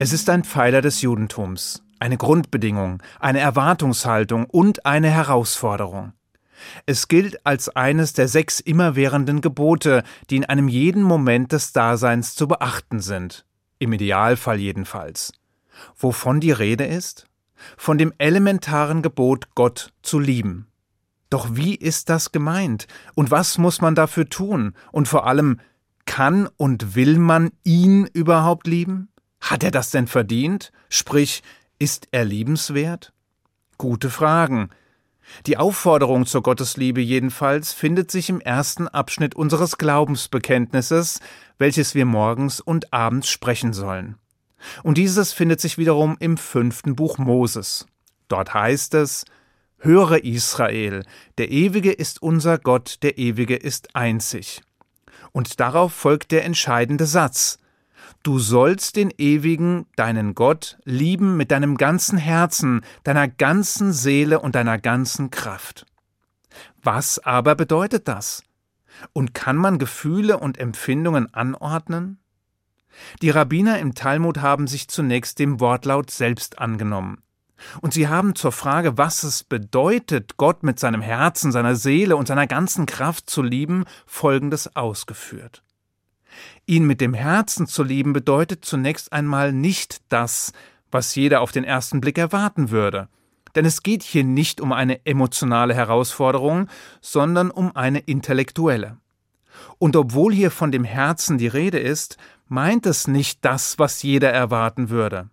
Es ist ein Pfeiler des Judentums, eine Grundbedingung, eine Erwartungshaltung und eine Herausforderung. Es gilt als eines der sechs immerwährenden Gebote, die in einem jeden Moment des Daseins zu beachten sind, im Idealfall jedenfalls. Wovon die Rede ist? Von dem elementaren Gebot, Gott zu lieben. Doch wie ist das gemeint? Und was muss man dafür tun? Und vor allem, kann und will man ihn überhaupt lieben? Hat er das denn verdient? Sprich, ist er liebenswert? Gute Fragen. Die Aufforderung zur Gottesliebe jedenfalls findet sich im ersten Abschnitt unseres Glaubensbekenntnisses, welches wir morgens und abends sprechen sollen. Und dieses findet sich wiederum im fünften Buch Moses. Dort heißt es, Höre Israel, der Ewige ist unser Gott, der Ewige ist einzig. Und darauf folgt der entscheidende Satz, Du sollst den ewigen, deinen Gott, lieben mit deinem ganzen Herzen, deiner ganzen Seele und deiner ganzen Kraft. Was aber bedeutet das? Und kann man Gefühle und Empfindungen anordnen? Die Rabbiner im Talmud haben sich zunächst dem Wortlaut selbst angenommen. Und sie haben zur Frage, was es bedeutet, Gott mit seinem Herzen, seiner Seele und seiner ganzen Kraft zu lieben, Folgendes ausgeführt. Ihn mit dem Herzen zu lieben bedeutet zunächst einmal nicht das, was jeder auf den ersten Blick erwarten würde. Denn es geht hier nicht um eine emotionale Herausforderung, sondern um eine intellektuelle. Und obwohl hier von dem Herzen die Rede ist, meint es nicht das, was jeder erwarten würde.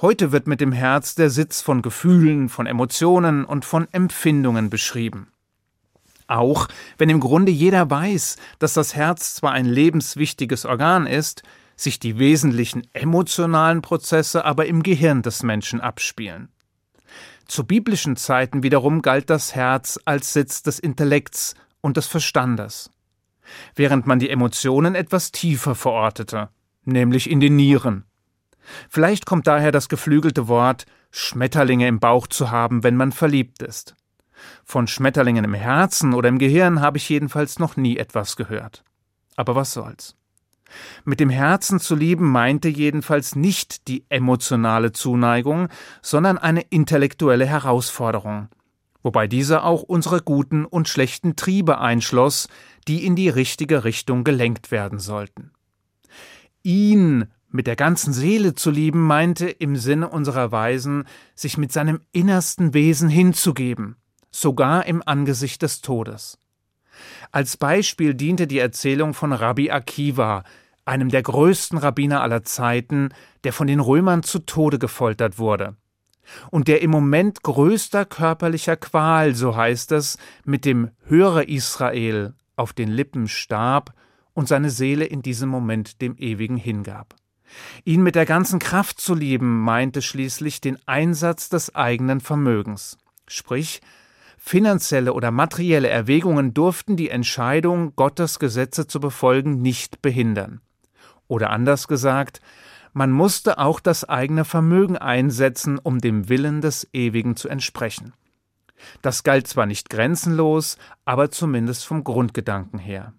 Heute wird mit dem Herz der Sitz von Gefühlen, von Emotionen und von Empfindungen beschrieben. Auch wenn im Grunde jeder weiß, dass das Herz zwar ein lebenswichtiges Organ ist, sich die wesentlichen emotionalen Prozesse aber im Gehirn des Menschen abspielen. Zu biblischen Zeiten wiederum galt das Herz als Sitz des Intellekts und des Verstandes, während man die Emotionen etwas tiefer verortete, nämlich in den Nieren. Vielleicht kommt daher das geflügelte Wort Schmetterlinge im Bauch zu haben, wenn man verliebt ist. Von Schmetterlingen im Herzen oder im Gehirn habe ich jedenfalls noch nie etwas gehört. Aber was soll's? Mit dem Herzen zu lieben meinte jedenfalls nicht die emotionale Zuneigung, sondern eine intellektuelle Herausforderung, wobei diese auch unsere guten und schlechten Triebe einschloss, die in die richtige Richtung gelenkt werden sollten. Ihn mit der ganzen Seele zu lieben meinte im Sinne unserer Weisen, sich mit seinem innersten Wesen hinzugeben, sogar im Angesicht des Todes. Als Beispiel diente die Erzählung von Rabbi Akiva, einem der größten Rabbiner aller Zeiten, der von den Römern zu Tode gefoltert wurde. Und der im Moment größter körperlicher Qual, so heißt es, mit dem Höre Israel auf den Lippen starb und seine Seele in diesem Moment dem Ewigen hingab. Ihn mit der ganzen Kraft zu lieben, meinte schließlich den Einsatz des eigenen Vermögens, sprich Finanzielle oder materielle Erwägungen durften die Entscheidung, Gottes Gesetze zu befolgen, nicht behindern. Oder anders gesagt, man musste auch das eigene Vermögen einsetzen, um dem Willen des Ewigen zu entsprechen. Das galt zwar nicht grenzenlos, aber zumindest vom Grundgedanken her.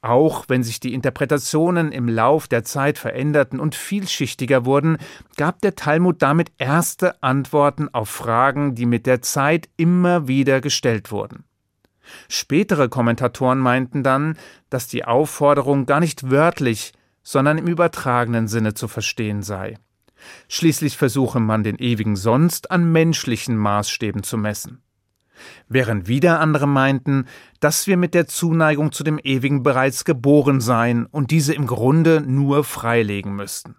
Auch wenn sich die Interpretationen im Lauf der Zeit veränderten und vielschichtiger wurden, gab der Talmud damit erste Antworten auf Fragen, die mit der Zeit immer wieder gestellt wurden. Spätere Kommentatoren meinten dann, dass die Aufforderung gar nicht wörtlich, sondern im übertragenen Sinne zu verstehen sei. Schließlich versuche man den Ewigen sonst an menschlichen Maßstäben zu messen während wieder andere meinten, dass wir mit der Zuneigung zu dem Ewigen bereits geboren seien und diese im Grunde nur freilegen müssten.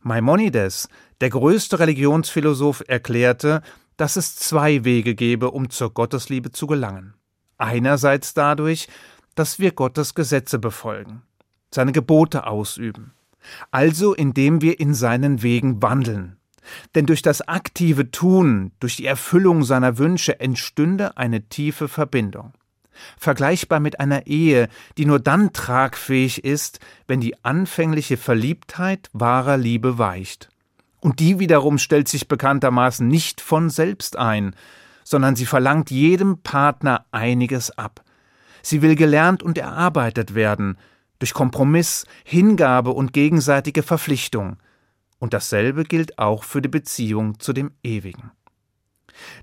Maimonides, der größte Religionsphilosoph, erklärte, dass es zwei Wege gebe, um zur Gottesliebe zu gelangen. Einerseits dadurch, dass wir Gottes Gesetze befolgen, seine Gebote ausüben, also indem wir in seinen Wegen wandeln, denn durch das aktive Tun, durch die Erfüllung seiner Wünsche entstünde eine tiefe Verbindung. Vergleichbar mit einer Ehe, die nur dann tragfähig ist, wenn die anfängliche Verliebtheit wahrer Liebe weicht. Und die wiederum stellt sich bekanntermaßen nicht von selbst ein, sondern sie verlangt jedem Partner einiges ab. Sie will gelernt und erarbeitet werden, durch Kompromiss, Hingabe und gegenseitige Verpflichtung Und dasselbe gilt auch für die Beziehung zu dem Ewigen.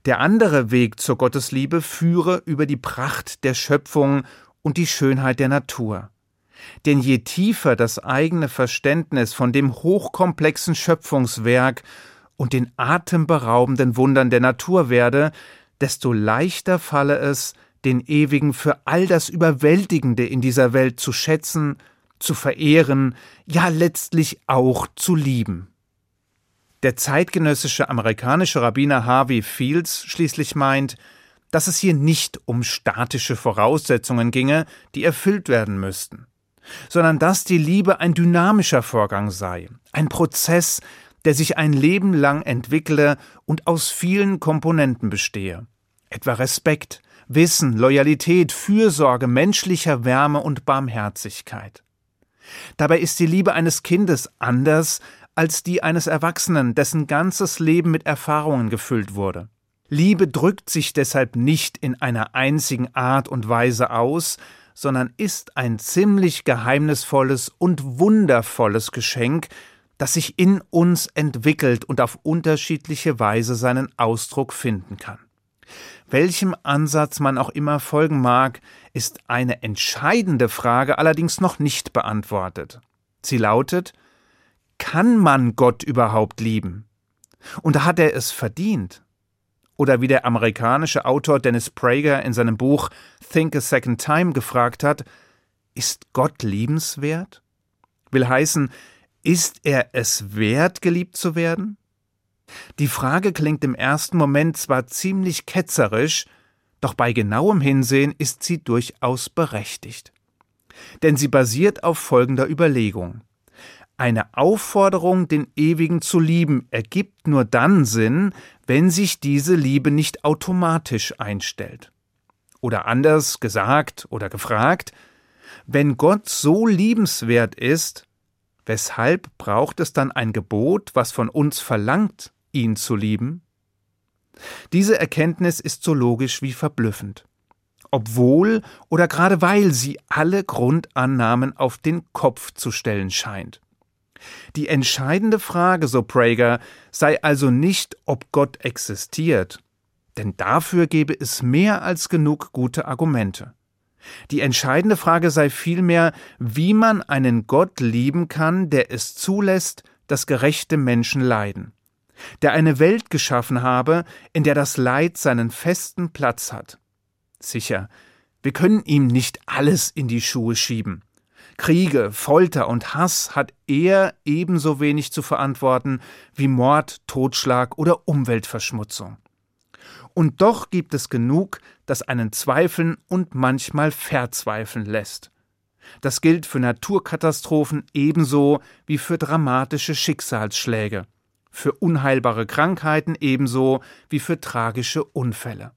Der andere Weg zur Gottesliebe führe über die Pracht der Schöpfung und die Schönheit der Natur. Denn je tiefer das eigene Verständnis von dem hochkomplexen Schöpfungswerk und den atemberaubenden Wundern der Natur werde, desto leichter falle es, den Ewigen für all das Überwältigende in dieser Welt zu schätzen, zu verehren, ja letztlich auch zu lieben. Der zeitgenössische amerikanische Rabbiner Harvey Fields schließlich meint, dass es hier nicht um statische Voraussetzungen ginge, die erfüllt werden müssten, sondern dass die Liebe ein dynamischer Vorgang sei, ein Prozess, der sich ein Leben lang entwickle und aus vielen Komponenten bestehe, etwa Respekt, Wissen, Loyalität, Fürsorge, menschlicher Wärme und Barmherzigkeit. Dabei ist die Liebe eines Kindes anders als die eines Erwachsenen, dessen ganzes Leben mit Erfahrungen gefüllt wurde. Liebe drückt sich deshalb nicht in einer einzigen Art und Weise aus, sondern ist ein ziemlich geheimnisvolles und wundervolles Geschenk, das sich in uns entwickelt und auf unterschiedliche Weise seinen Ausdruck finden kann. Welchem Ansatz man auch immer folgen mag, ist eine entscheidende Frage allerdings noch nicht beantwortet. Sie lautet Kann man Gott überhaupt lieben? Und hat er es verdient? Oder wie der amerikanische Autor Dennis Prager in seinem Buch Think a Second Time gefragt hat, ist Gott liebenswert? Will heißen, ist er es wert, geliebt zu werden? Die Frage klingt im ersten Moment zwar ziemlich ketzerisch, doch bei genauem Hinsehen ist sie durchaus berechtigt. Denn sie basiert auf folgender Überlegung. Eine Aufforderung, den Ewigen zu lieben, ergibt nur dann Sinn, wenn sich diese Liebe nicht automatisch einstellt. Oder anders gesagt oder gefragt, wenn Gott so liebenswert ist, weshalb braucht es dann ein Gebot, was von uns verlangt, ihn zu lieben? Diese Erkenntnis ist so logisch wie verblüffend. Obwohl oder gerade weil sie alle Grundannahmen auf den Kopf zu stellen scheint. Die entscheidende Frage, so Prager, sei also nicht, ob Gott existiert, denn dafür gebe es mehr als genug gute Argumente. Die entscheidende Frage sei vielmehr, wie man einen Gott lieben kann, der es zulässt, dass gerechte Menschen leiden, der eine Welt geschaffen habe, in der das Leid seinen festen Platz hat. Sicher, wir können ihm nicht alles in die Schuhe schieben. Kriege, Folter und Hass hat er ebenso wenig zu verantworten wie Mord, Totschlag oder Umweltverschmutzung. Und doch gibt es genug, das einen zweifeln und manchmal verzweifeln lässt. Das gilt für Naturkatastrophen ebenso wie für dramatische Schicksalsschläge, für unheilbare Krankheiten ebenso wie für tragische Unfälle.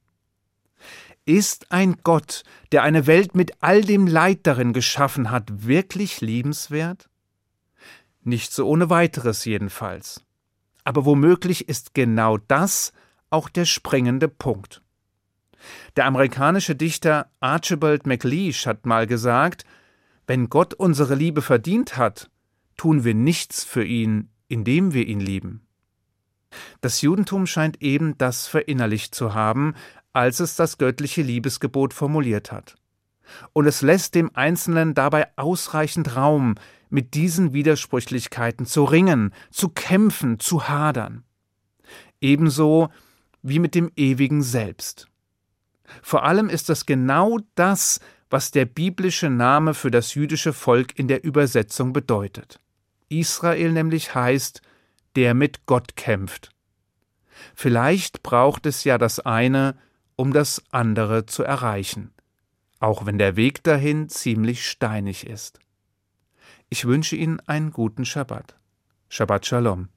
Ist ein Gott, der eine Welt mit all dem Leid darin geschaffen hat, wirklich liebenswert? Nicht so ohne weiteres jedenfalls. Aber womöglich ist genau das auch der springende Punkt. Der amerikanische Dichter Archibald MacLeish hat mal gesagt, wenn Gott unsere Liebe verdient hat, tun wir nichts für ihn, indem wir ihn lieben. Das Judentum scheint eben das verinnerlicht zu haben, als es das göttliche Liebesgebot formuliert hat. Und es lässt dem Einzelnen dabei ausreichend Raum, mit diesen Widersprüchlichkeiten zu ringen, zu kämpfen, zu hadern. Ebenso wie mit dem ewigen Selbst. Vor allem ist das genau das, was der biblische Name für das jüdische Volk in der Übersetzung bedeutet. Israel nämlich heißt, der mit Gott kämpft. Vielleicht braucht es ja das eine, um das andere zu erreichen, auch wenn der Weg dahin ziemlich steinig ist. Ich wünsche Ihnen einen guten Schabbat. Shabbat Shalom.